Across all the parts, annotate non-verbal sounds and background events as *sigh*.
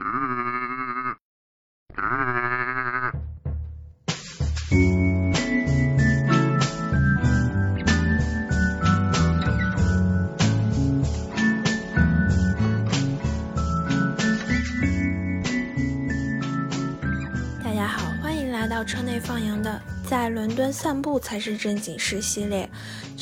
大家好，欢迎来到车内放羊的在伦敦散步才是正经事系列。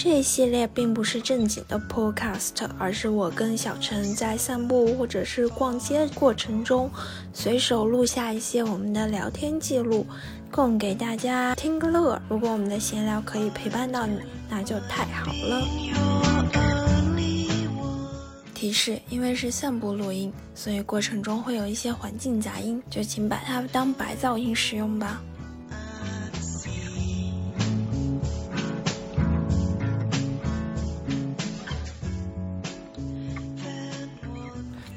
这一系列并不是正经的 podcast，而是我跟小陈在散步或者是逛街过程中，随手录下一些我们的聊天记录，供给大家听个乐。如果我们的闲聊可以陪伴到你，那就太好了。提示：因为是散步录音，所以过程中会有一些环境杂音，就请把它当白噪音使用吧。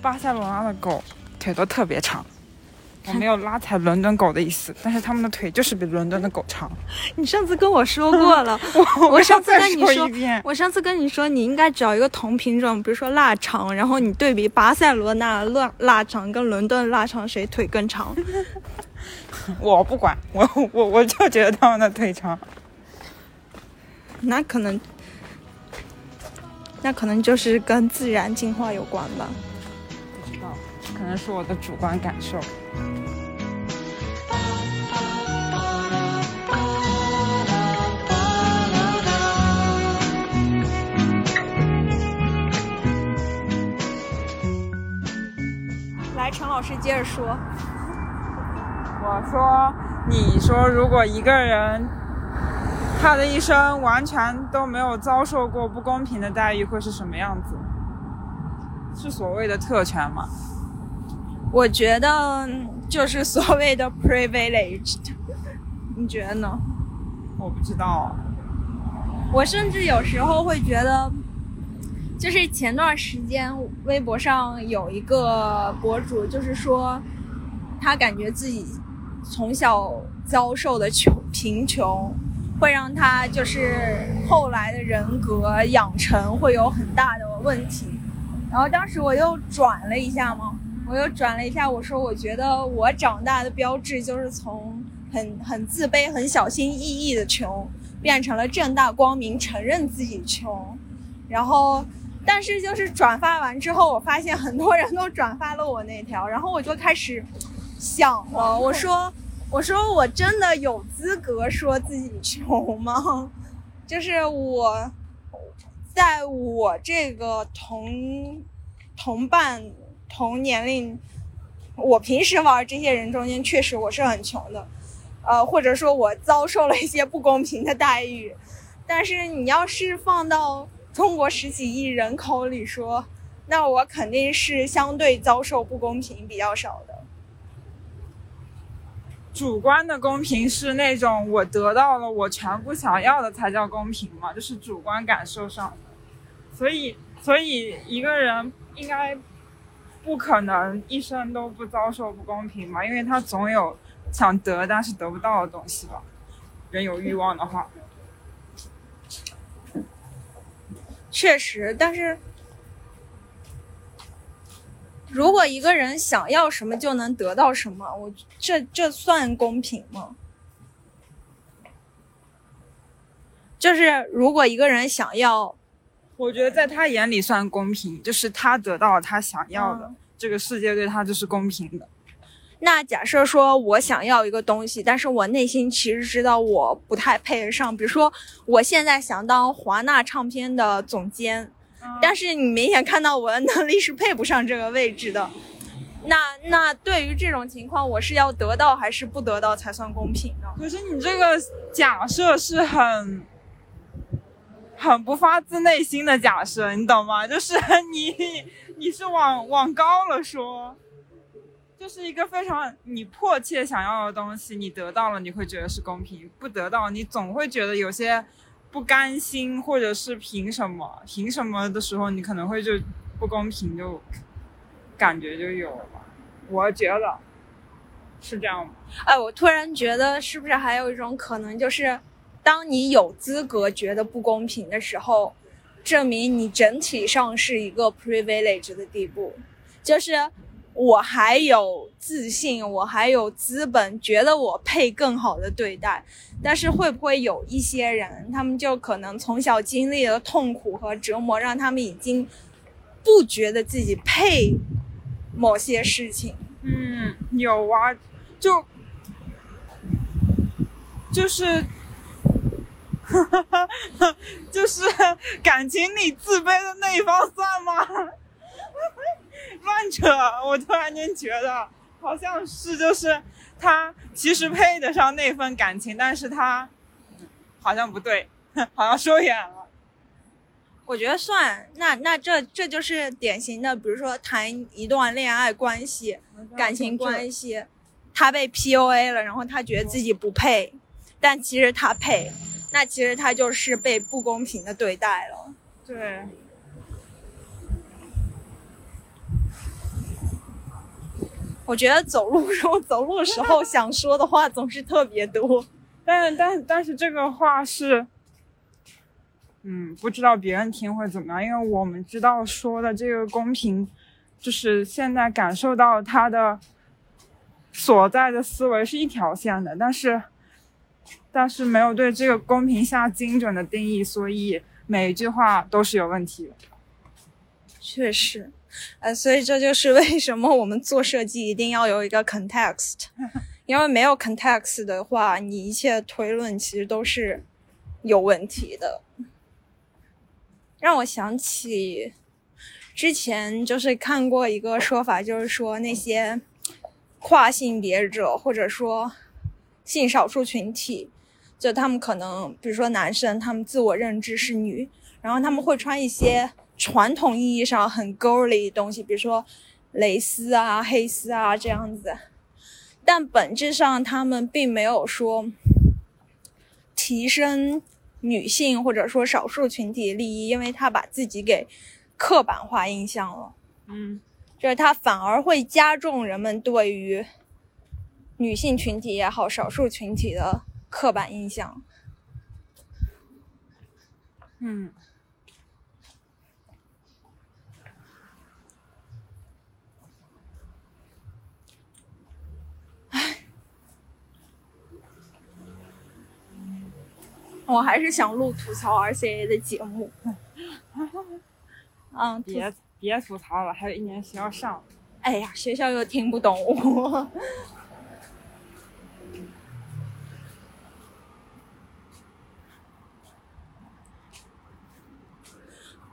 巴塞罗那的狗腿都特别长，*laughs* 我没有拉踩伦敦狗的意思，但是他们的腿就是比伦敦的狗长。你上次跟我说过了，*laughs* 我我上次跟你说说一遍，我上次跟你说你应该找一个同品种，比如说腊肠，然后你对比巴塞罗那腊腊肠跟伦敦腊肠谁腿更长。*laughs* 我不管，我我我就觉得他们的腿长。那可能，那可能就是跟自然进化有关吧。可能是我的主观感受。来，陈老师接着说。我说，你说如果一个人他的一生完全都没有遭受过不公平的待遇，会是什么样子？是所谓的特权吗？我觉得就是所谓的 privileged，你觉得呢？我不知道。我甚至有时候会觉得，就是前段时间微博上有一个博主，就是说他感觉自己从小遭受的穷贫穷，会让他就是后来的人格养成会有很大的问题。然后当时我又转了一下嘛，我又转了一下，我说我觉得我长大的标志就是从很很自卑、很小心翼翼的穷，变成了正大光明承认自己穷。然后，但是就是转发完之后，我发现很多人都转发了我那条，然后我就开始想了，我说我说我真的有资格说自己穷吗？*laughs* 就是我。在我这个同同伴同年龄，我平时玩这些人中间，确实我是很穷的，呃，或者说我遭受了一些不公平的待遇。但是你要是放到中国十几亿人口里说，那我肯定是相对遭受不公平比较少的。主观的公平是那种我得到了我全部想要的才叫公平嘛，就是主观感受上的。所以，所以一个人应该不可能一生都不遭受不公平嘛，因为他总有想得但是得不到的东西吧。人有欲望的话，确实，但是如果一个人想要什么就能得到什么，我这这算公平吗？就是如果一个人想要，我觉得在他眼里算公平，就是他得到了他想要的，嗯这个世界对他就是公平的。那假设说我想要一个东西，但是我内心其实知道我不太配得上，比如说我现在想当华纳唱片的总监，但是你明显看到我的能力是配不上这个位置的。那那对于这种情况，我是要得到还是不得到才算公平呢？可是你这个假设是很很不发自内心的假设，你懂吗？就是 *laughs* 你你是往往高了说，就是一个非常你迫切想要的东西，你得到了，你会觉得是公平；不得到，你总会觉得有些不甘心，或者是凭什么凭什么的时候，你可能会就不公平，就感觉就有了。我觉得是这样吗？哎，我突然觉得是不是还有一种可能，就是当你有资格觉得不公平的时候，证明你整体上是一个 privilege 的地步，就是我还有自信，我还有资本，觉得我配更好的对待。但是会不会有一些人，他们就可能从小经历了痛苦和折磨，让他们已经不觉得自己配某些事情？嗯，有啊，就就是，*laughs* 就是感情里自卑的那一方算吗？*laughs* 乱扯！我突然间觉得好像是，就是他其实配得上那份感情，但是他好像不对，*laughs* 好像说远了。我觉得算，那那这这就是典型的，比如说谈一段恋爱关系、感情关系，他被 PUA 了，然后他觉得自己不配，但其实他配，那其实他就是被不公平的对待了。对，我觉得走路时候走路的时候想说的话总是特别多。*laughs* 但是但是但是这个话是，嗯，不知道别人听会怎么样，因为我们知道说的这个公平，就是现在感受到他的所在的思维是一条线的，但是但是没有对这个公平下精准的定义，所以每一句话都是有问题的。确实，呃，所以这就是为什么我们做设计一定要有一个 context，*laughs* 因为没有 context 的话，你一切推论其实都是有问题的。让我想起之前就是看过一个说法，就是说那些跨性别者或者说性少数群体，就他们可能，比如说男生，他们自我认知是女，然后他们会穿一些传统意义上很 girly 的东西，比如说蕾丝啊、黑丝啊这样子，但本质上他们并没有说提升女性或者说少数群体利益，因为他把自己给刻板化印象了，嗯，就是他反而会加重人们对于女性群体也好、少数群体的刻板印象。嗯，我还是想录吐槽 RCA 的节目。*laughs* 嗯，别别吐槽了，还有一年学校上。哎呀，学校又听不懂我。*laughs*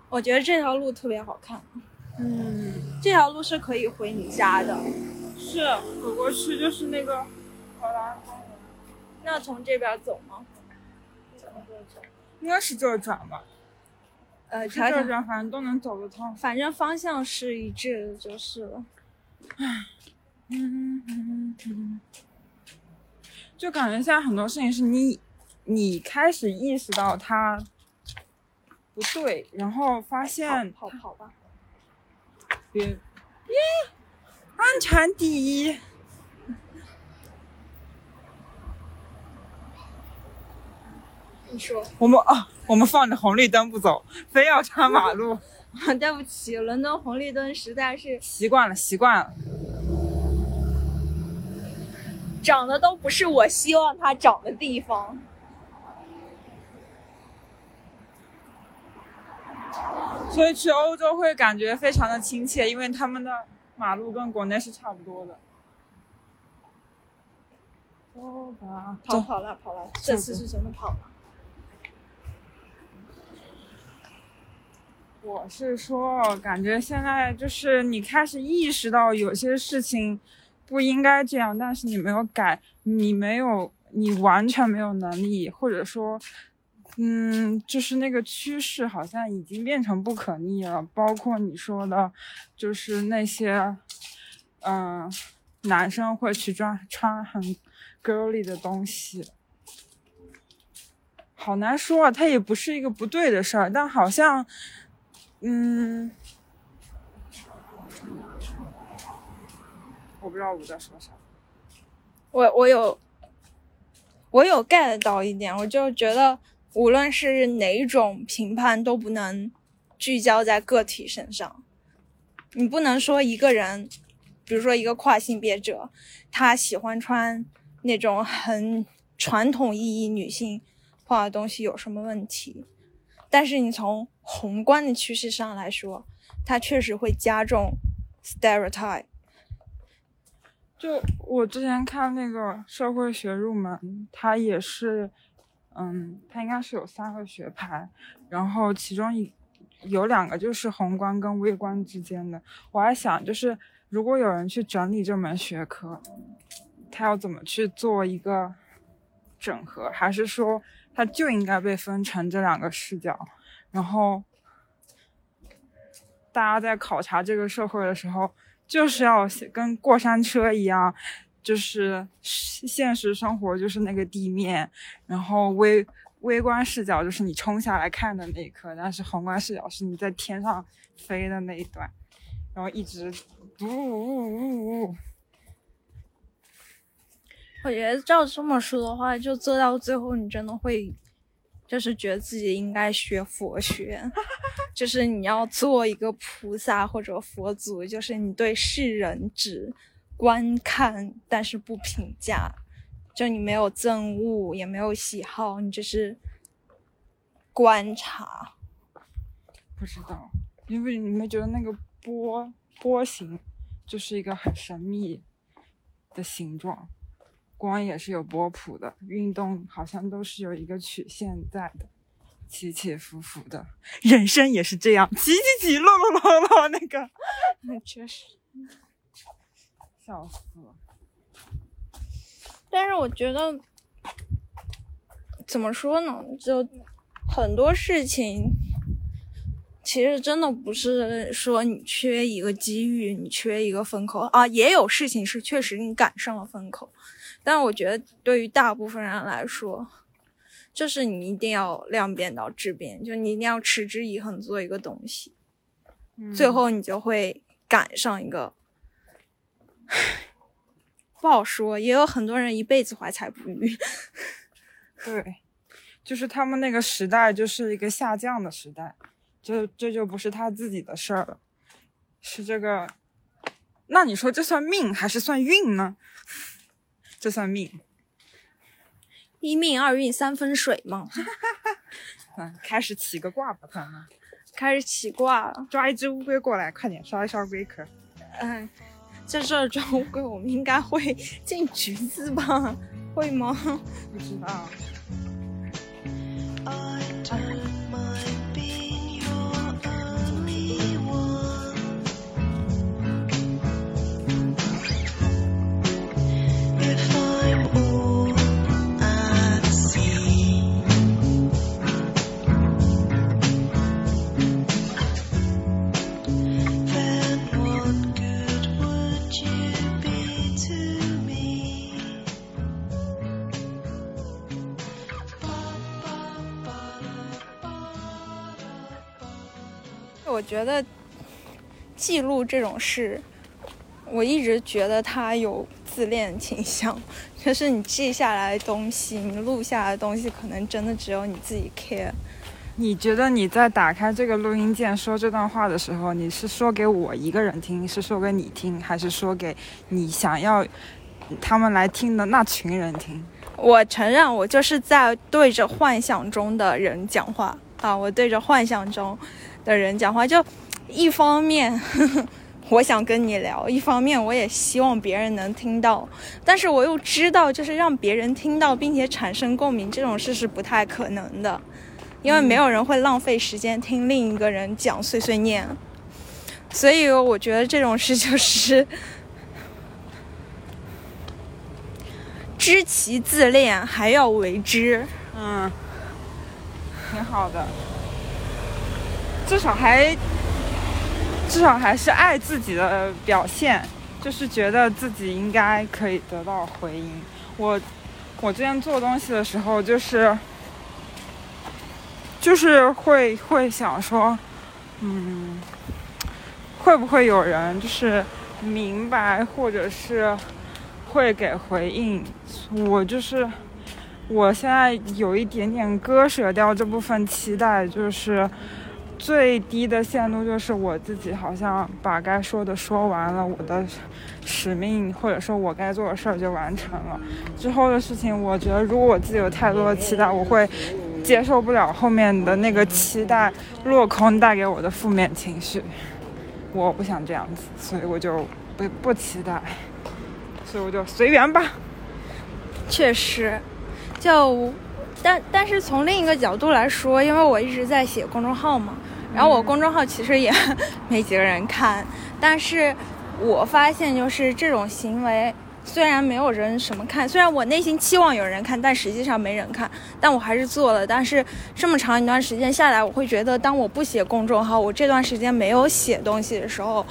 我觉得这条路特别好看，嗯，这条路是可以回你家的。是走过去就是那个荷兰公园，那从这边走吗？应该是这儿转吧，呃，这儿转，反正都能走得通。反正方向是一致的就是了。嗯嗯嗯，就感觉现在很多事情是你你开始意识到它不对，然后发现跑跑吧。别，耶，安全第一。你说，我们啊，我们放着红绿灯不走，非要穿马路，*laughs* 对不起，伦敦红绿灯实在是习惯了，习惯了。长的都不是我希望它长的地方。所以去欧洲会感觉非常的亲切，因为他们的马路跟国内是差不多的。哦吧，跑跑了跑了，这次是真的跑了。我是说，感觉现在就是你开始意识到有些事情不应该这样，但是你没有改，你没有，你完全没有能力，或者说，嗯，就是那个趋势好像已经变成不可逆了。包括你说的，就是那些，嗯、男生会去穿穿很 girly 的东西。好难说啊，它也不是一个不对的事儿，但好像，嗯，我不知道我在说啥。我我有我有 get 到一点，我就觉得无论是哪种评判都不能聚焦在个体身上，你不能说一个人比如说一个跨性别者，他喜欢穿那种很传统意义女性化的东西有什么问题？但是你从宏观的趋势上来说，它确实会加重 stereotype。就我之前看那个社会学入门，它也是，嗯，它应该是有三个学派，然后其中一有两个就是宏观跟微观之间的。我还想，就是如果有人去整理这门学科，他要怎么去做一个整合？还是说他就应该被分成这两个视角？然后大家在考察这个社会的时候。就是要跟过山车一样，就是现实生活就是那个地面，然后微微观视角就是你冲下来看的那一刻，但是宏观视角是你在天上飞的那一段，然后一直呜呜呜呜。我觉得照这么说的话，就做到最后，你真的会。就是觉得自己应该学佛学，*laughs* 就是你要做一个菩萨或者佛祖，就是你对世人只观看，但是不评价，就你没有憎恶，也没有喜好，你只是观察。不知道，因为你们觉得那个波波形就是一个很神秘的形状。光也是有波谱的，运动好像都是有一个曲线在的，起起伏伏的。人生也是这样，起起起落落落落，那个，*laughs* 那确实，笑死了。但是我觉得，怎么说呢？就很多事情，其实真的不是说你缺一个机遇，你缺一个风口啊。也有事情是确实你赶上了风口。但我觉得，对于大部分人来说，就是你一定要量变到质变，就你一定要持之以恒做一个东西，最后你就会赶上一个，不好说。也有很多人一辈子怀才不遇。*laughs* 对，就是他们那个时代就是一个下降的时代，这这就不是他自己的事儿了，是这个。那你说这算命还是算运呢？这算命，一命二运三分水嘛。*laughs* 嗯，开始起个卦吧，咱们开始起卦了。抓一只乌龟过来，快点烧一烧龟壳。嗯，在这儿抓乌龟，我们应该会进局子吧？会吗？不知道。我觉得记录这种事，我一直觉得它有自恋倾向。就是你记下来的东西，你录下来的东西，可能真的只有你自己 care。你觉得你在打开这个录音键说这段话的时候，你是说给我一个人听，是说给你听，还是说给你想要他们来听的那群人听？我承认，我就是在对着幻想中的人讲话啊！我对着幻想中。的人讲话，就一方面 *laughs* 我想跟你聊，一方面我也希望别人能听到，但是我又知道，就是让别人听到并且产生共鸣这种事是不太可能的，因为没有人会浪费时间听另一个人讲碎碎念，所以我觉得这种事就是 *laughs* 知其自恋还要为之，嗯，挺好的。至少还，至少还是爱自己的表现，就是觉得自己应该可以得到回应。我，我之前做东西的时候，就是，就是会会想说，嗯，会不会有人就是明白，或者是会给回应？我就是，我现在有一点点割舍掉这部分期待，就是。最低的限度就是我自己好像把该说的说完了，我的使命或者说我该做的事儿就完成了。之后的事情，我觉得如果我自己有太多的期待，我会接受不了后面的那个期待落空带给我的负面情绪。我不想这样子，所以我就不不期待，所以我就随缘吧。确实，就，但但是从另一个角度来说，因为我一直在写公众号嘛，然后我公众号其实也 *laughs* 没几个人看，但是我发现就是这种行为，虽然没有人什么看，虽然我内心期望有人看，但实际上没人看，但我还是做了。但是这么长一段时间下来，我会觉得，当我不写公众号，我这段时间没有写东西的时候，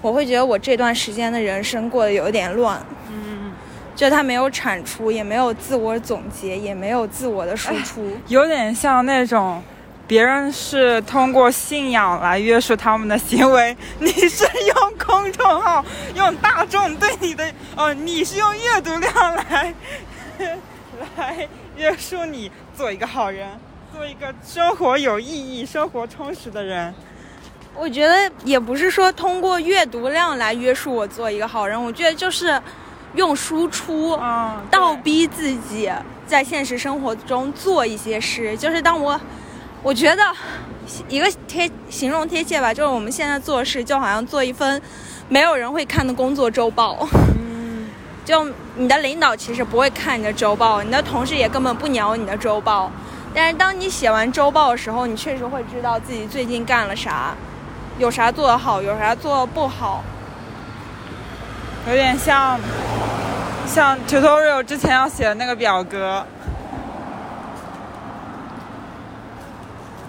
我会觉得我这段时间的人生过得有点乱。嗯就他没有产出，也没有自我总结，也没有自我的输出，有点像那种，别人是通过信仰来约束他们的行为，*laughs* 你是用公众号、用大众对你的，哦，你是用阅读量来 *laughs* 来约束你做一个好人，做一个生活有意义、生活充实的人。我觉得也不是说通过阅读量来约束我做一个好人，我觉得就是。用输出倒逼自己在现实生活中做一些事，就是当我，我觉得一个贴形容贴切吧，就是我们现在做事就好像做一份没有人会看的工作周报。嗯，就你的领导其实不会看你的周报，你的同事也根本不鸟你的周报，但是当你写完周报的时候，你确实会知道自己最近干了啥，有啥做得好，有啥做得不好。有点像，像 tutorial 之前要写的那个表格。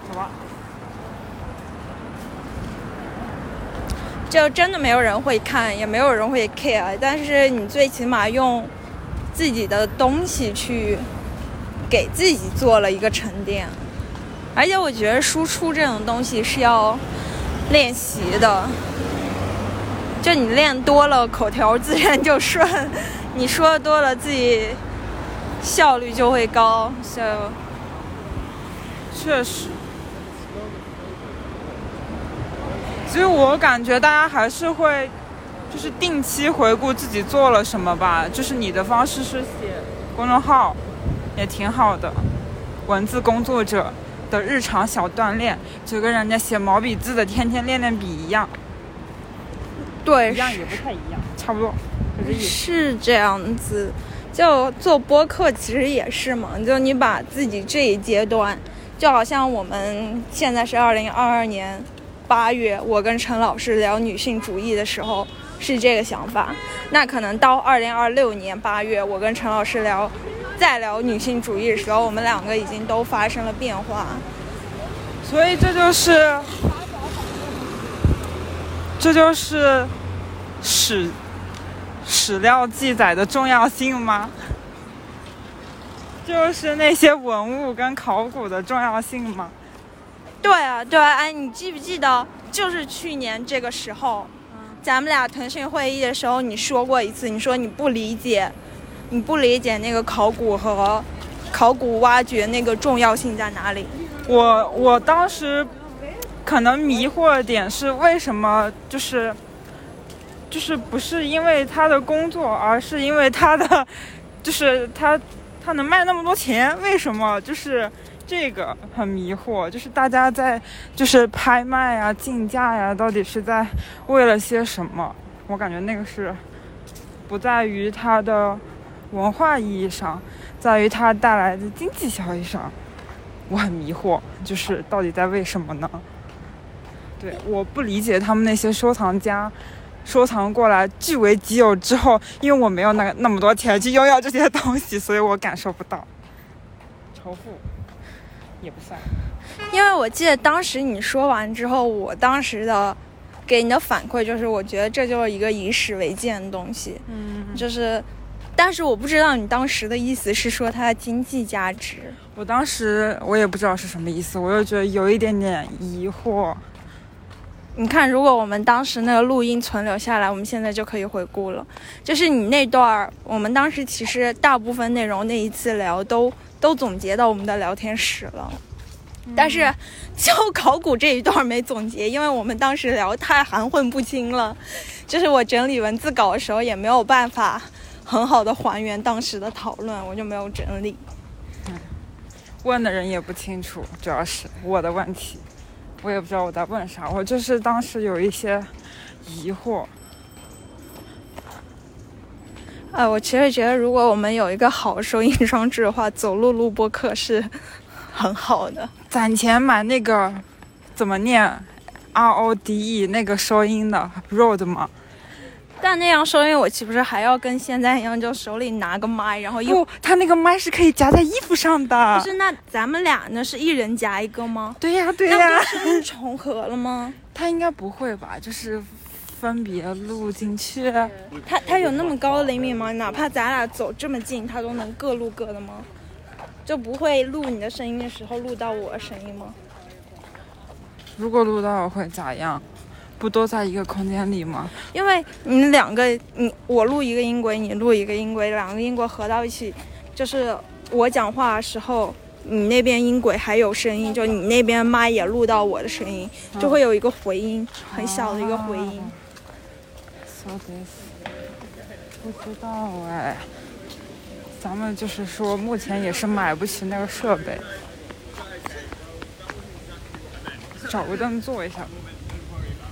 什么？就真的没有人会看，也没有人会 care。但是你最起码用自己的东西去给自己做了一个沉淀。而且我觉得输出这种东西是要练习的。就你练多了，口条自然就顺。你说多了，自己效率就会高。So，确实。所以我感觉大家还是会，就是定期回顾自己做了什么吧。就是你的方式是写公众号，也挺好的。文字工作者的日常小锻炼，就跟人家写毛笔字的天天练练笔一样。对，一样也不太一样，差不多，是这样子。就做播客其实也是嘛，就你把自己这一阶段，就好像我们现在是二零二二年八月，我跟陈老师聊女性主义的时候是这个想法，那可能到二零二六年八月，我跟陈老师聊再聊女性主义的时候，我们两个已经都发生了变化，所以这就是。这就是史史料记载的重要性吗？就是那些文物跟考古的重要性吗？对啊，对啊，哎，你记不记得，就是去年这个时候，咱们俩腾讯会议的时候，你说过一次，你说你不理解，你不理解那个考古和考古挖掘那个重要性在哪里？我我当时。可能迷惑的点是为什么就是，就是不是因为他的工作，而是因为他的，就是他他能卖那么多钱，为什么就是这个很迷惑？就是大家在就是拍卖啊、竞价呀，到底是在为了些什么？我感觉那个是不在于它的文化意义上，在于它带来的经济效益上，我很迷惑，就是到底在为什么呢？对，我不理解他们那些收藏家，收藏过来据为己有之后，因为我没有那那么多钱去拥有这些东西，所以我感受不到仇富，也不算。因为我记得当时你说完之后，我当时的给你的反馈就是，我觉得这就是一个以史为鉴的东西。嗯，就是，但是我不知道你当时的意思是说它的经济价值。我当时我也不知道是什么意思，我又觉得有一点点疑惑。你看，如果我们当时那个录音存留下来，我们现在就可以回顾了。就是你那段儿，我们当时其实大部分内容那一次聊都都总结到我们的聊天室了。但是就考古这一段没总结，因为我们当时聊太含混不清了，就是我整理文字稿的时候也没有办法很好的还原当时的讨论，我就没有整理。问的人也不清楚，主要是我的问题，我也不知道我在问啥，我就是当时有一些疑惑。呃，我其实觉得，如果我们有一个好收音装置的话，走路录播课是很好的。攒钱买那个怎么念？R O D E 那个收音的 Rode 吗？但那样收音，我岂不是还要跟现在一样，就手里拿个麦，然后又不，他那个麦是可以夹在衣服上的。不是，那咱们俩呢是一人夹一个吗？对呀，对呀那不。是重合了吗？他应该不会吧？就是分别录进去。它它有那么高的灵敏吗？哪怕咱俩走这么近，它都能各录各的吗？就不会录你的声音的时候录到我的声音吗？如果录到会咋样？不都在一个空间里吗？因为你两个，你我录一个音轨，你录一个音轨，两个音轨合到一起，就是我讲话的时候，你那边音轨还有声音，就你那边麦也录到我的声音，就会有一个回音，很小的一个回音。不知道哎。咱们就是说，目前也是买不起那个设备。找个凳坐一下。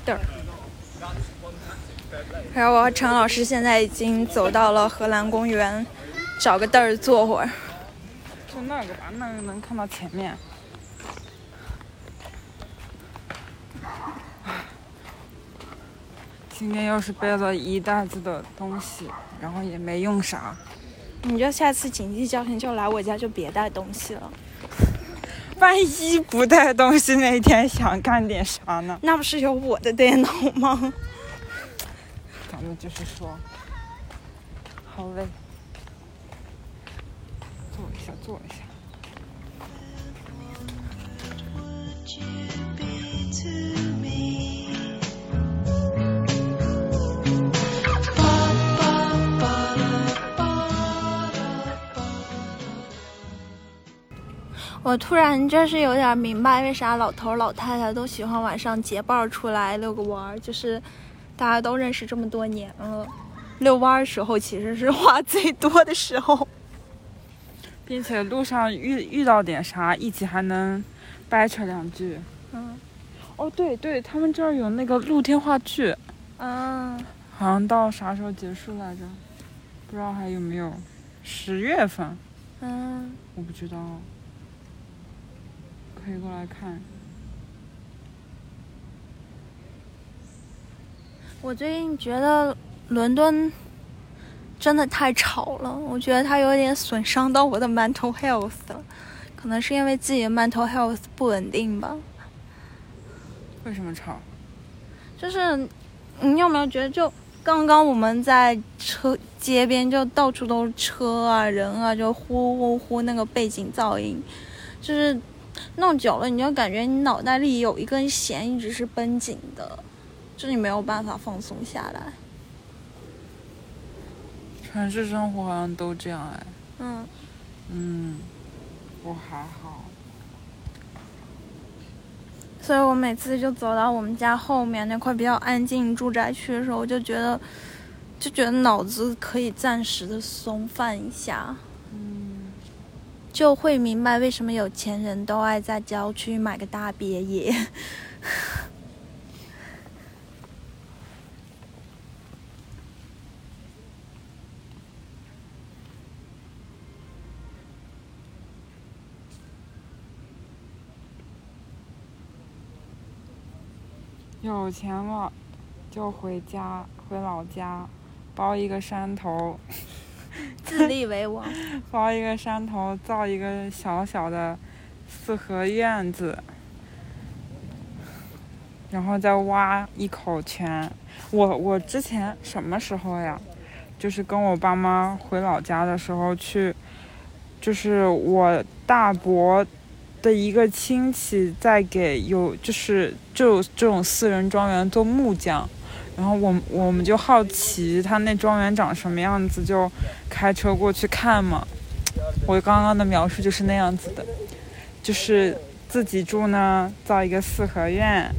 凳儿。然后我和陈老师现在已经走到了荷兰公园，找个凳儿坐会儿。就那个吧，那个能看到前面。今天又是背了一袋子的东西，然后也没用啥。你就下次紧急教训，就来我家就别带东西了。*laughs* 万一不带东西，那天想干点啥呢？那不是有我的电脑吗？咱们就是说，好嘞，坐一下，坐一下。我突然就是有点明白，为啥老头儿老太太都喜欢晚上结伴儿出来遛个弯儿，就是大家都认识这么多年了，遛弯儿的时候其实是 *laughs* 话最多的时候。并且路上遇遇到点啥，一起还能掰扯两句。嗯哦，对对，他们这儿有那个露天话剧，嗯，好像到啥时候结束来着？不知道还有没有？十月份，嗯，我不知道。可以过来看。我最近觉得伦敦真的太吵了，我觉得它有点损伤到我的 mental health 了，可能是因为自己的 mental health 不稳定吧。为什么吵？就是你有没有觉得，就刚刚我们在车街边，就到处都是车啊、人啊，就呼呼呼那个背景噪音，就是弄久了，你就感觉你脑袋里有一根弦一直是绷紧的，就你没有办法放松下来。城市生活好像都这样哎。嗯，嗯，我还好。所以我每次就走到我们家后面那块比较安静住宅区的时候，我就觉得，就觉得脑子可以暂时的松放一下。就会明白为什么有钱人都爱在郊区买个大别野。*laughs* 有钱了就回家，回老家，包一个山头，*laughs* 自立为王。*laughs* 包一个山头，造一个小小的四合院子，然后再挖一口泉。我我之前什么时候呀？就是跟我爸妈回老家的时候去，就是我大伯的一个亲戚在给有就是就这种私人庄园做木匠，然后我我们就好奇他那庄园长什么样子，就开车过去看嘛。我刚刚的描述就是那样子的，就是自己住呢，造一个四合院，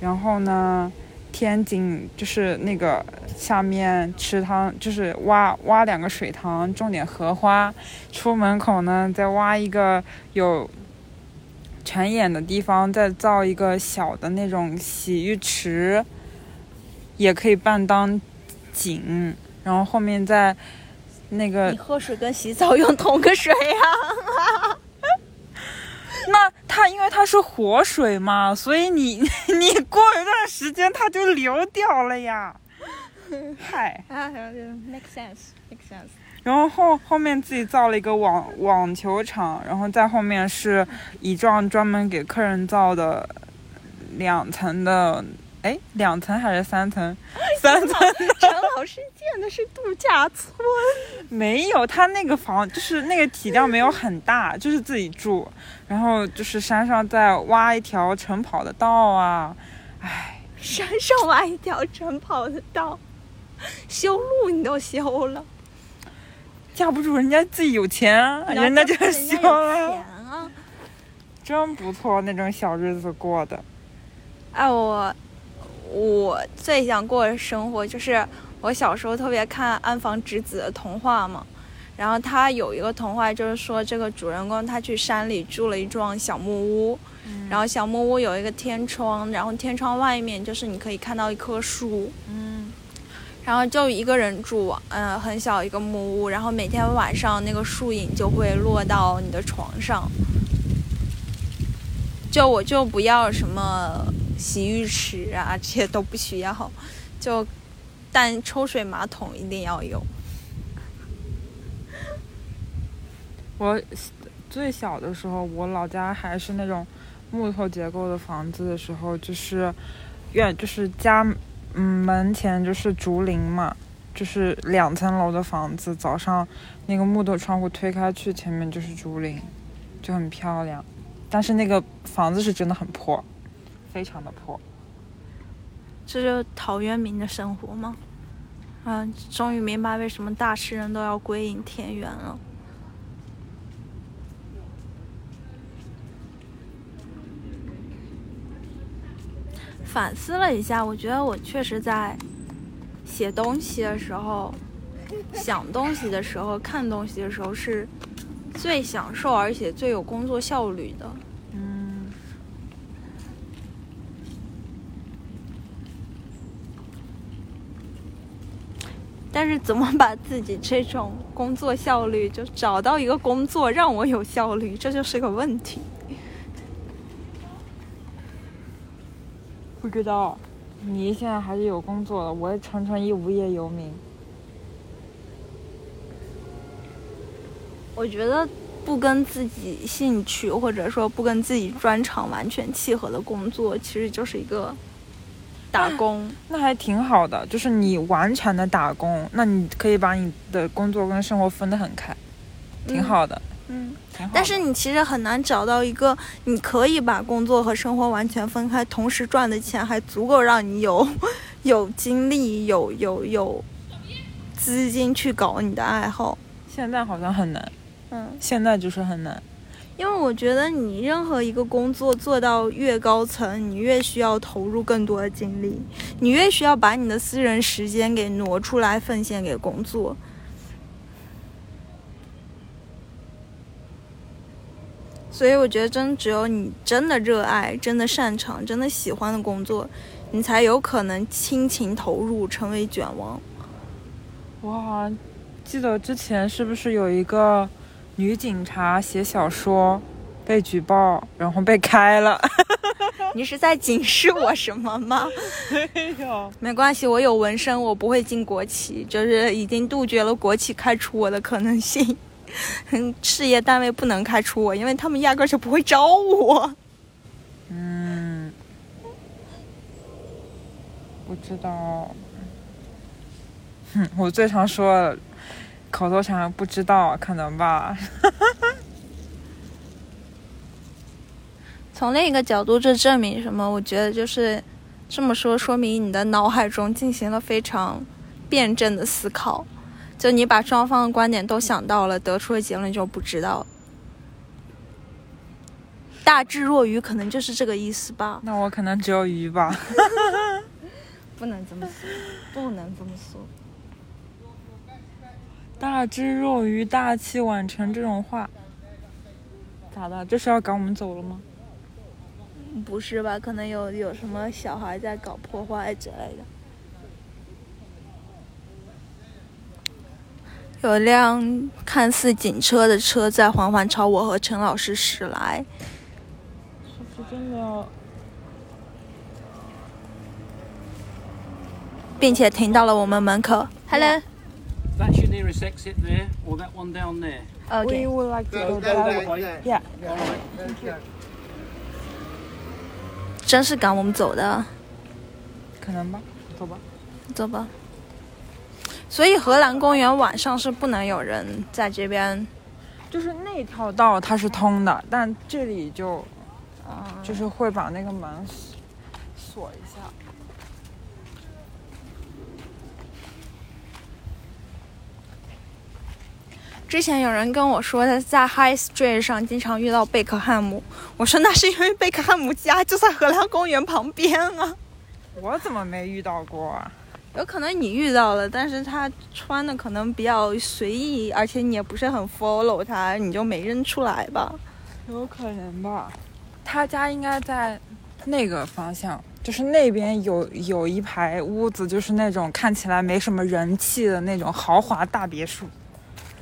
然后呢，天井就是那个下面池塘，就是挖挖两个水塘，种点荷花，出门口呢再挖一个有泉眼的地方，再造一个小的那种洗浴池，也可以半当井，然后后面再那个你喝水跟洗澡用同个水呀、*laughs* 那它因为它是活水嘛，所以你 *laughs* 你过一段时间它就流掉了呀。*laughs* 嗨，啊，make sense，make sense。然后后后面自己造了一个网网球场，然后在后面是一幢专门给客人造的两层的，哎，两层还是三层？三层陈老师建的是度假村，没有，他那个房就是那个体量没有很大，*laughs* 就是自己住，然后就是山上再挖一条晨跑的道啊，哎。山上挖一条晨跑的道，修路你都修了，架不住人家自己有钱啊，人家就 *laughs* 修了，啊。真不错，那种小日子过的。哎，我我最想过的生活就是我小时候特别看安房直子的童话嘛，然后他有一个童话就是说这个主人公他去山里住了一幢小木屋，然后小木屋有一个天窗，然后天窗外面就是你可以看到一棵树，嗯，然后就一个人住，嗯、很小一个木屋，然后每天晚上那个树影就会落到你的床上。就我就不要什么洗浴池啊，*laughs* 这些都不需要，就但抽水马桶一定要有。*laughs* 我最小的时候，我老家还是那种木头结构的房子的时候，就是院就是家嗯门前就是竹林嘛，就是两层楼的房子，早上那个木头窗户推开去，前面就是竹林，就很漂亮。但是那个房子是真的很破，非常的破。这就是陶渊明的生活吗？嗯，终于明白为什么大诗人都要归隐田园了。反思了一下，我觉得我确实在写东西的时候、想东西的时候、看东西的时候是最享受而且最有工作效率的。但是怎么把自己这种工作效率，就找到一个工作让我有效率，这就是个问题。不知道，你现在还是有工作的，我也纯纯一无业游民。我觉得不跟自己兴趣或者说不跟自己专长完全契合的工作，其实就是一个打工。那还挺好的，就是你完全的打工，那你可以把你的工作跟生活分得很开，挺好的，嗯，挺好。但是你其实很难找到一个你可以把工作和生活完全分开，同时赚的钱还足够让你有有精力、有有有资金去搞你的爱好。现在好像很难，嗯，现在就是很难。因为我觉得你任何一个工作做到越高层，你越需要投入更多的精力，你越需要把你的私人时间给挪出来奉献给工作。所以我觉得，真只有你真的热爱、真的擅长、真的喜欢的工作，你才有可能倾情投入，成为卷王。我好像记得之前是不是有一个女警察写小说被举报，然后被开了？*laughs* 你是在警示我什么吗？*laughs* 没有。没关系，我有纹身，我不会进国企，就是已经杜绝了国企开除我的可能性。嗯，*laughs* 事业单位不能开除我，因为他们压根儿就不会招我。嗯，不知道。哼，我最常说的口头禅不知道，可能吧。*laughs* 从另一个角度，这证明什么？我觉得就是这么说，说明你的脑海中进行了非常辩证的思考，就你把双方的观点都想到了，得出的结论就不知道。大智若愚，可能就是这个意思吧。那我可能只有愚吧。*laughs* 不能这么说，不能这么说。大智若愚、大器晚成这种话，咋的？这是要赶我们走了吗？不是吧？可能有有什么小孩在搞破坏之类的。有辆看似警车的车在缓缓朝我和陈老师驶来，是不是真的要？并且停到了我们门口。Hello，That's your nearest exit there, or that one down there. OK，would like to Go that way. Yeah，真是赶我们走的，可能吧。走吧。走吧。所以荷兰公园晚上是不能有人在这边，就是那条道它是通的，但这里就嗯，就是会把那个门锁一下。之前有人跟我说他在 High Street 上经常遇到贝克汉姆，我说那是因为贝克汉姆家就在荷兰公园旁边啊。我怎么没遇到过啊？有可能你遇到了，但是他穿的可能比较随意，而且你也不是很 follow 他，你就没认出来吧？有可能吧。他家应该在那个方向，就是那边有有一排屋子，就是那种看起来没什么人气的那种豪华大别墅。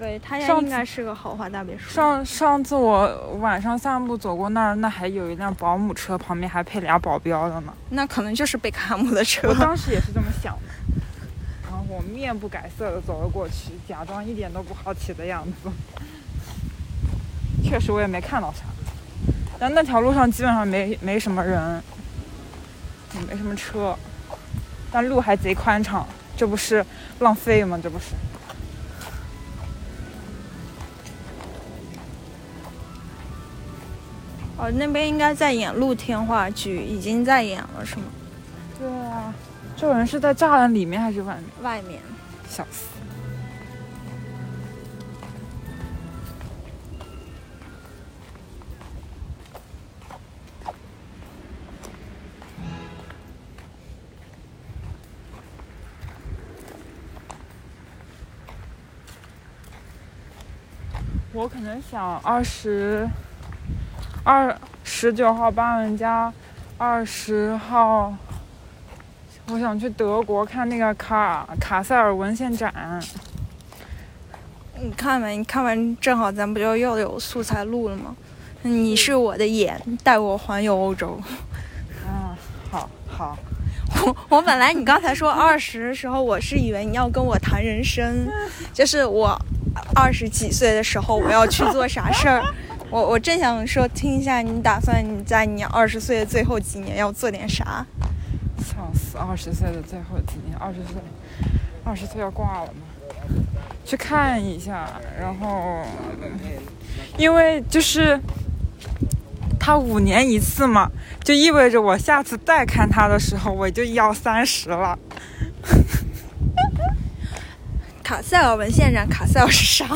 对他家上次应该是个豪华大别墅。上上次我晚上散步走过那儿，那还有一辆保姆车，旁边还配俩保镖的呢。那可能就是贝克汉姆的车我。当时也是这么想的，然后我面不改色的走了过去，假装一点都不好奇的样子。确实我也没看到啥，但那条路上基本上没没什么人，也没什么车，但路还贼宽敞，这不是浪费吗？这不是。哦，那边应该在演露天话剧，已经在演了是吗？对啊，这人是在栅栏里面还是外面？外面。笑死！我可能想二十二十九号八文家，二十号我想去德国看那个卡卡塞尔文献展。你看没，你看完正好咱不就又有素材录了吗？你是我的眼，带我环游欧洲。嗯，好好，我我本来你刚才说二十的时候，我是以为你要跟我谈人生，就是我二十几岁的时候我要去做啥事儿。我我正想说听一下你打算你在你二十岁的最后几年要做点啥。笑死！二十岁的最后几年，二十岁，二十岁要挂了吗？去看一下，然后，因为就是他五年一次嘛，就意味着我下次再看他的时候，我就要三十了。卡塞尔文献展，卡塞尔是啥？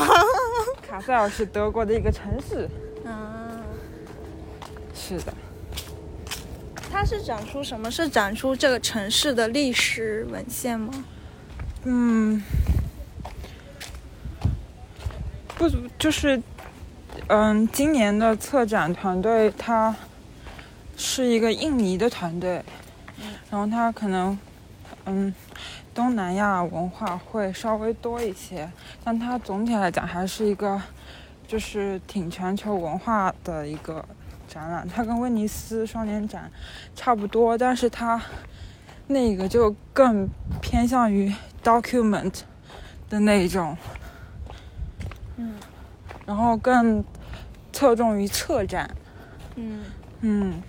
*laughs* 卡塞尔是德国的一个城市。嗯，是的，它是展出什么？是展出这个城市的历史文献吗？嗯，不就是，嗯，今年的策展团队它是一个印尼的团队，然后它可能，嗯，东南亚文化会稍微多一些，但它总体来讲还是一个，就是挺全球文化的一个展览。它跟威尼斯双年展差不多，但是它那个就更偏向于 document 的那种，嗯然后更侧重于策展，嗯，嗯，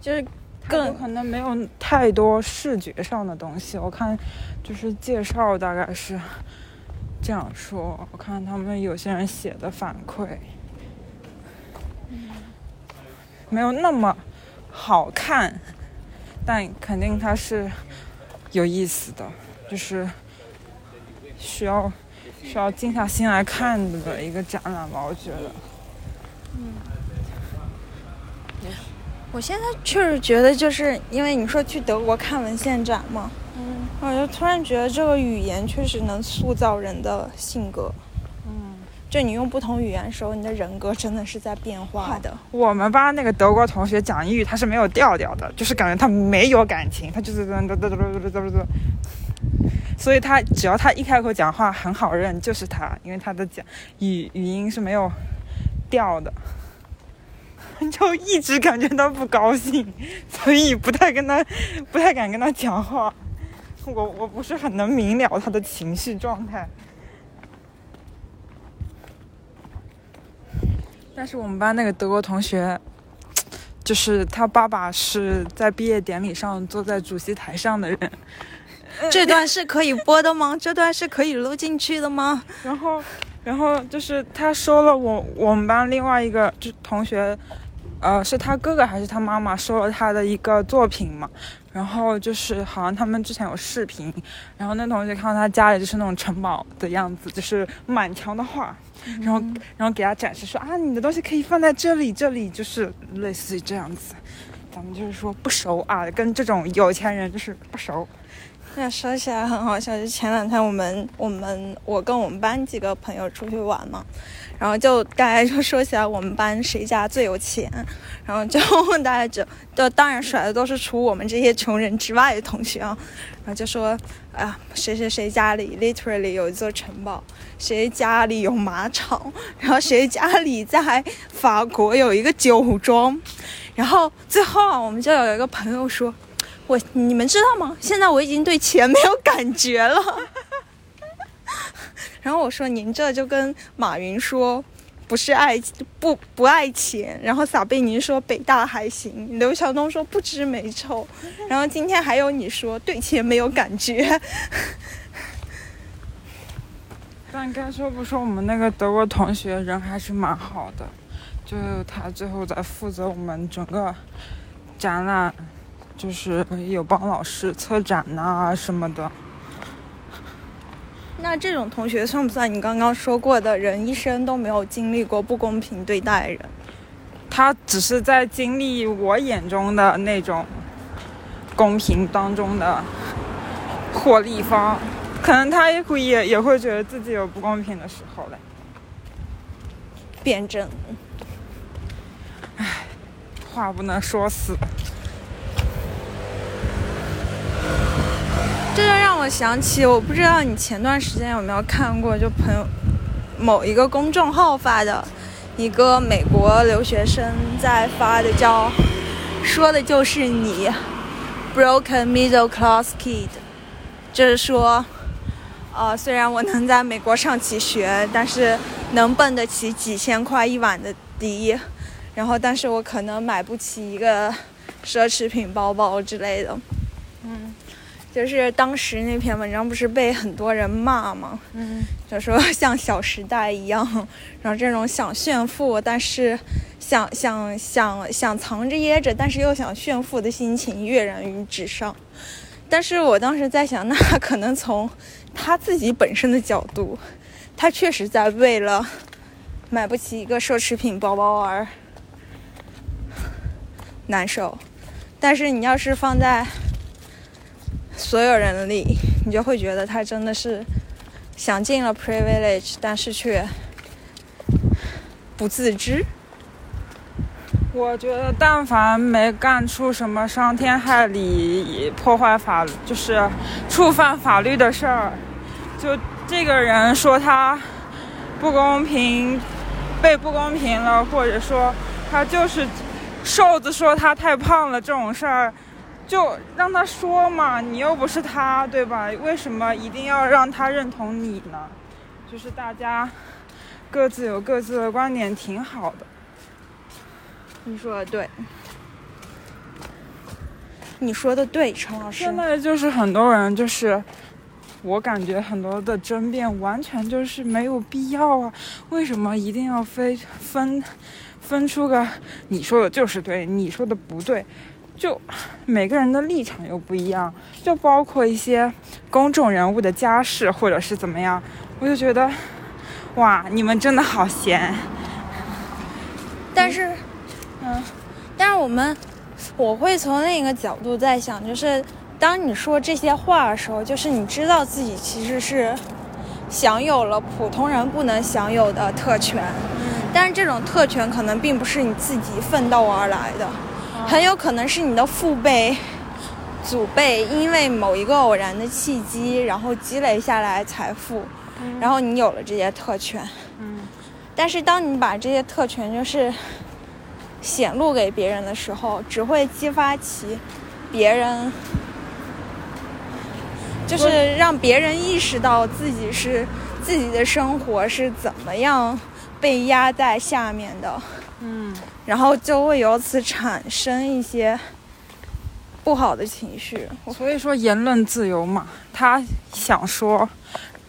就是更可能没有太多视觉上的东西。我看就是介绍大概是这样说，我看他们有些人写的反馈，没有那么好看，但肯定它是有意思的，就是需要需要静下心来看的一个展览吧，我觉得。嗯我现在确实觉得，就是因为你说去德国看文献展嘛，嗯我就突然觉得这个语言确实能塑造人的性格。就你用不同语言的时候，你的人格真的是在变化的。我们班那个德国同学讲英语，他是没有调调的，就是感觉他没有感情，他就是嘚嘚嘚嘚嘚嘚嘚。所以他只要他一开口讲话很好认，就是他，因为他的讲语语音是没有调的，*laughs* 就一直感觉到不高兴，所以不太跟他不太敢跟他讲话。我我不是很能明了他的情绪状态。但是我们班那个德国同学，*tsk* 就是他爸爸是在毕业典礼上坐在主席台上的人，*laughs* 这段是可以播的吗？*laughs* 这段是可以录进去的吗？然后，然后就是他收了我我们班另外一个就同学，呃，是他哥哥还是他妈妈收了他的一个作品嘛？然后就是好像他们之前有视频，然后那同学看到他家里就是那种城堡的样子，就是满墙的画，然后然后给他展示说啊，你的东西可以放在这里，这里就是类似于这样子。咱们就是说不熟啊，跟这种有钱人就是不熟。那说起来很好笑，就前两天我们我们我跟我们班几个朋友出去玩嘛，然后就大家就说起来我们班谁家最有钱，然后就大家就就当然甩的都是除我们这些穷人之外的同学啊，然后就说啊谁谁谁家里 literally 有一座城堡，谁家里有马场，然后谁家里在法国有一个酒庄，然后最后啊我们就有一个朋友说。我你们知道吗？现在我已经对钱没有感觉了。*laughs* 然后我说您这就跟马云说不是爱不不爱钱，然后撒贝宁说北大还行，刘强东说不知美丑，然后今天还有你说对钱没有感觉。*laughs* 但该说不说，我们那个德国同学人还是蛮好的，就他最后在负责我们整个展览，就是有帮老师策展呐、什么的。那这种同学算不算你刚刚说过的人一生都没有经历过不公平对待人？他只是在经历我眼中的那种公平当中的获利方，可能他也会也也会觉得自己有不公平的时候嘞。辩证。唉话不能说死。这就让我想起，我不知道你前段时间有没有看过，就朋友某一个公众号发的，一个美国留学生在发的叫，说的就是你，broken middle class kid，就是说，呃，虽然我能在美国上起学，但是能蹦得起几千块一晚的迪，然后但是我可能买不起一个奢侈品包包之类的。嗯就是当时那篇文章不是被很多人骂吗？嗯就说 *laughs* 像《小时代》一样，然后这种想炫富，但是想想想想藏着掖着，但是又想炫富的心情跃然于纸上。但是我当时在想，那 *laughs* 可能从他自己本身的角度，他确实在为了买不起一个奢侈品包包而难受。但是你要是放在所有人力，你就会觉得他真的是享尽了 privilege，但是却不自知。我觉得，但凡没干出什么伤天害理、破坏法，就是触犯法律的事儿，就这个人说他不公平，被不公平了，或者说他就是瘦子说他太胖了这种事儿，就让他说嘛，你又不是他，对吧？为什么一定要让他认同你呢？就是大家各自有各自的观点，挺好的。你说的对，你说的对，陈老师现。在就是很多人就是，我感觉很多的争辩完全就是没有必要啊！为什么一定要非分分出个你说的就是对，你说的不对？就每个人的立场又不一样，就包括一些公众人物的家世或者是怎么样，我就觉得，哇，你们真的好闲。但是，嗯，但是我们我会从另一个角度在想，就是当你说这些话的时候，就是你知道自己其实是享有了普通人不能享有的特权，但是这种特权可能并不是你自己奋斗而来的，很有可能是你的父辈、祖辈因为某一个偶然的契机，然后积累下来财富，然后你有了这些特权。嗯但是当你把这些特权就是显露给别人的时候，只会激发起别人，就是让别人意识到自己是自己的生活是怎么样被压在下面的，嗯然后就会由此产生一些不好的情绪。所以说言论自由嘛，他想说，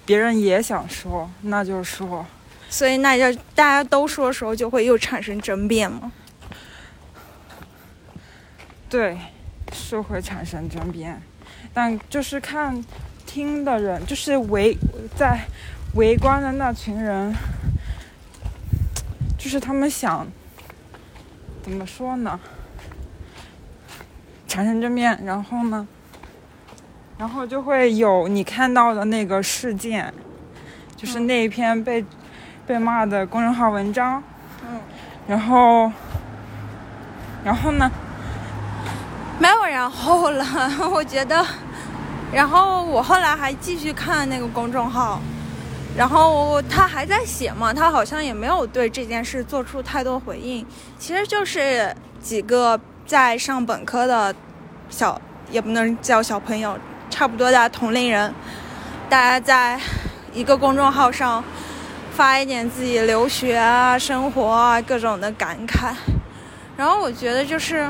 别人也想说，那就说。所以那就大家都说的时候，就会又产生争辩嘛。对，是会产生争辩，但就是看听的人，就是围在围观的那群人，就是他们想怎么说呢？产生正面，然后呢，然后就会有你看到的那个事件，就是那一篇被、被骂的公众号文章，嗯，然后，然后呢？没有然后了，*laughs* 我觉得，然后我后来还继续看那个公众号，然后他还在写嘛，他好像也没有对这件事做出太多回应，其实就是几个在上本科的小，也不能叫小朋友，差不多的同龄人，大家在一个公众号上发一点自己留学啊、生活啊各种的感慨，然后我觉得就是。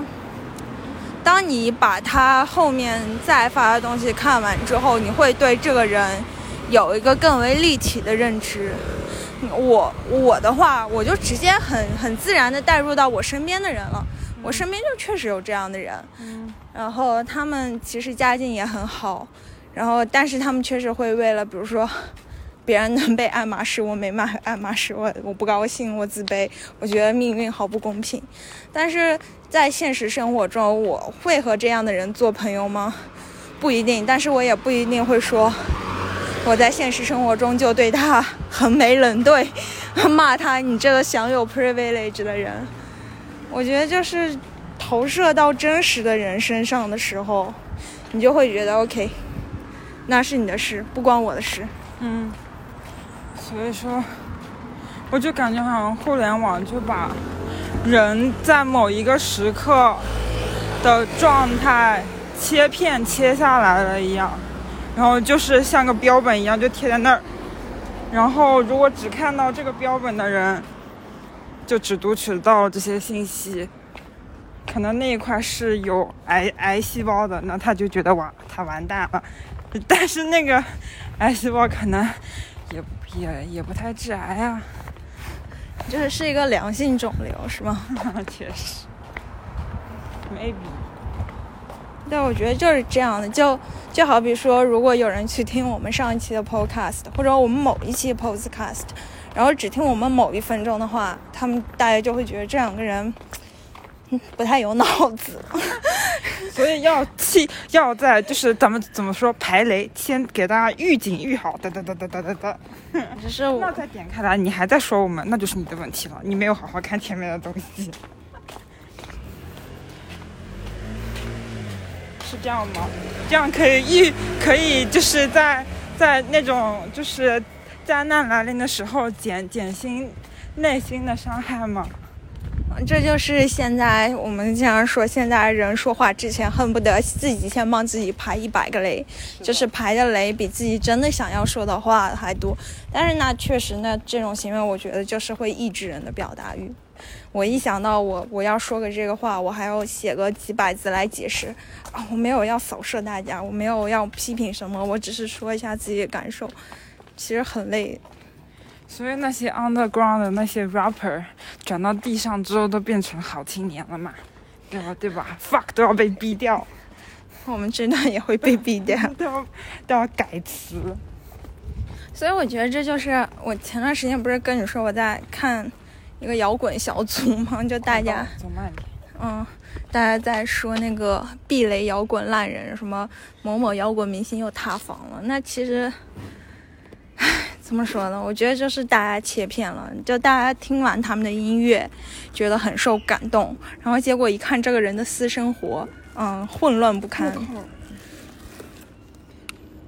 当你把他后面再发的东西看完之后，你会对这个人有一个更为立体的认知。我我的话，我就直接很很自然的带入到我身边的人了。我身边就确实有这样的人，嗯然后他们其实家境也很好，然后但是他们确实会为了，比如说别人能被爱马仕，我没买爱马仕，我我不高兴，我自卑，我觉得命运好不公平。但是在现实生活中，我会和这样的人做朋友吗？不一定，但是我也不一定会说我在现实生活中就对他横眉冷对，骂他你这个享有 privilege 的人。我觉得就是投射到真实的人身上的时候，你就会觉得 OK，那是你的事，不关我的事。嗯，所以说，我就感觉好像互联网就把人在某一个时刻的状态切片切下来了一样，然后就是像个标本一样就贴在那儿，然后如果只看到这个标本的人，就只读取到这些信息。可能那一块是有癌癌细胞的，那他就觉得哇，他完蛋了。但是那个 *laughs* 癌细胞可能也也也不太致癌啊，就是是一个良性肿瘤，是吗？*laughs* 确实，maybe，对，我觉得就是这样的，就就好比说，如果有人去听我们上一期的 podcast，或者我们某一期 podcast，然后只听我们某一分钟的话，他们大家就会觉得这两个人嗯不太有脑子。*laughs* 所以要气要在就是咱们怎么说排雷，先给大家预警预好，哒哒哒哒哒哒哒，只是我那再点开来，你还在说我们，那就是你的问题了，你没有好好看前面的东西，是这样吗？这样可以预可以就是在在那种就是灾难来临的时候减减轻内心的伤害吗？这就是现在我们经常说，现在人说话之前恨不得自己先帮自己排一百个雷，就是排的雷比自己真的想要说的话还多。但是那确实，呢这种行为，我觉得就是会抑制人的表达欲。我一想到我我要说个这个话，我还要写个几百字来解释啊，我没有要扫射大家，我没有要批评什么，我只是说一下自己的感受，其实很累。所以那些 underground 的那些 rapper 转到地上之后都变成好青年了嘛，对吧？对吧？fuck 都要被逼掉，*laughs* 我们真的也会被逼掉。*laughs* 都要都要改词。所以我觉得这就是我前段时间不是跟你说我在看一个摇滚小组嘛？就大家，走慢点。嗯，大家在说那个避雷摇滚烂人，什么某某摇滚明星又塌房了。那其实，唉，*sighs* 怎么说呢？我觉得就是大家切片了，就大家听完他们的音乐，觉得很受感动，然后结果一看这个人的私生活，嗯，混乱不堪。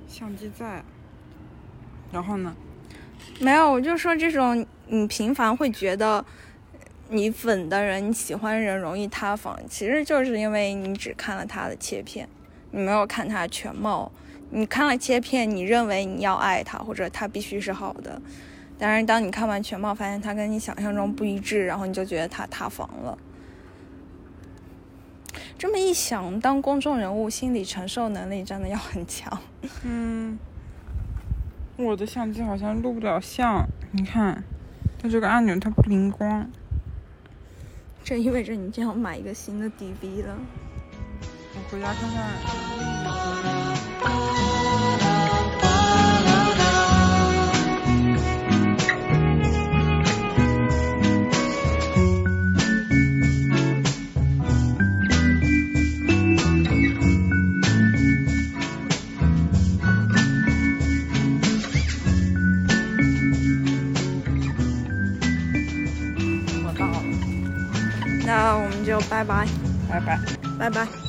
相机在。然后呢？没有，我就说这种你频繁会觉得你粉的人、你喜欢的人容易塌房，其实就是因为你只看了他的切片，你没有看他全貌。你看了切片，你认为你要爱他，或者他必须是好的，但是当你看完全貌，发现他跟你想象中不一致，然后你就觉得他塌房了。这么一想，当公众人物，心理承受能力真的要很强。嗯，我的相机好像录不了像，你看，它这个按钮它不灵光。*laughs* 这意味着你就要买一个新的 DV 了。我回家看看。拜拜，拜拜。拜拜。